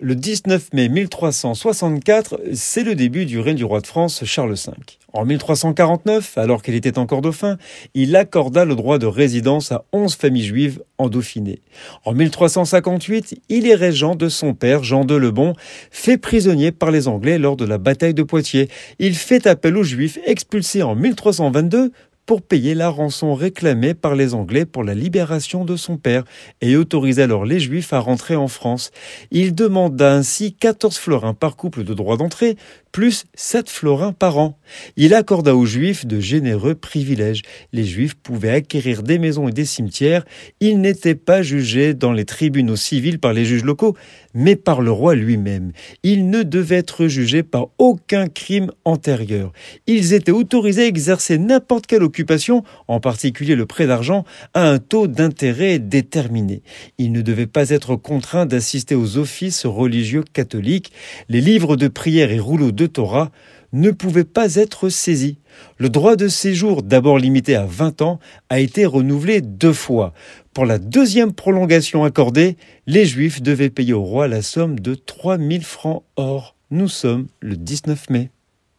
Le 19 mai 1364, c'est le début du règne du roi de France Charles V. En 1349, alors qu'il était encore dauphin, il accorda le droit de résidence à onze familles juives en Dauphiné. En 1358, il est régent de son père Jean de Lebon, fait prisonnier par les Anglais lors de la bataille de Poitiers. Il fait appel aux Juifs expulsés en 1322 pour payer la rançon réclamée par les Anglais pour la libération de son père et autorise alors les Juifs à rentrer en France. Il demanda ainsi 14 florins par couple de droit d'entrée, plus 7 florins par an. Il accorda aux Juifs de généreux privilèges. Les Juifs pouvaient acquérir des maisons et des cimetières. Ils n'étaient pas jugés dans les tribunaux civils par les juges locaux, mais par le roi lui-même. Ils ne devaient être jugés par aucun crime antérieur. Ils étaient autorisés à exercer n'importe quelle occupation, en particulier le prêt d'argent, à un taux d'intérêt déterminé. Ils ne devaient pas être contraints d'assister aux offices religieux catholiques. Les livres de prière et rouleaux de Torah ne pouvaient pas être saisis. Le droit de séjour, d'abord limité à 20 ans, a été renouvelé deux fois. Pour la deuxième prolongation accordée, les Juifs devaient payer au roi la somme de 3000 francs or. Nous sommes le 19 mai.